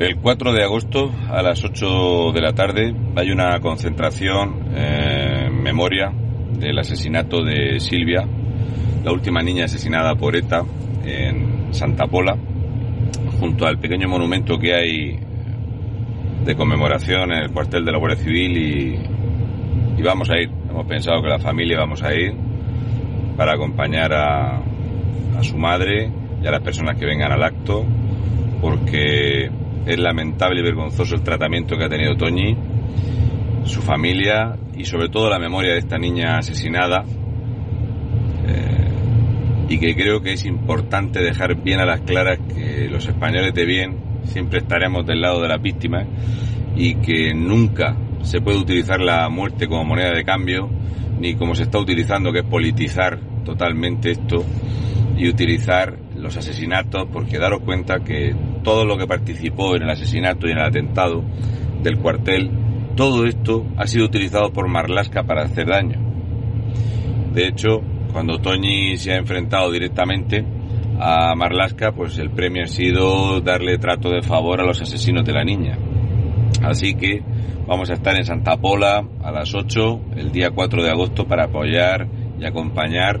El 4 de agosto a las 8 de la tarde hay una concentración en memoria del asesinato de Silvia, la última niña asesinada por ETA en Santa Pola, junto al pequeño monumento que hay de conmemoración en el cuartel de la Guardia Civil y, y vamos a ir. Hemos pensado que la familia vamos a ir para acompañar a, a su madre y a las personas que vengan al acto, porque es lamentable y vergonzoso el tratamiento que ha tenido Toñi, su familia y sobre todo la memoria de esta niña asesinada. Eh, y que creo que es importante dejar bien a las claras que los españoles de bien siempre estaremos del lado de las víctimas y que nunca se puede utilizar la muerte como moneda de cambio ni como se está utilizando que es politizar totalmente esto y utilizar los asesinatos porque daros cuenta que todo lo que participó en el asesinato y en el atentado del cuartel, todo esto ha sido utilizado por Marlasca para hacer daño. De hecho, cuando Toñi se ha enfrentado directamente a Marlasca, pues el premio ha sido darle trato de favor a los asesinos de la niña. Así que vamos a estar en Santa Pola a las 8 el día 4 de agosto para apoyar y acompañar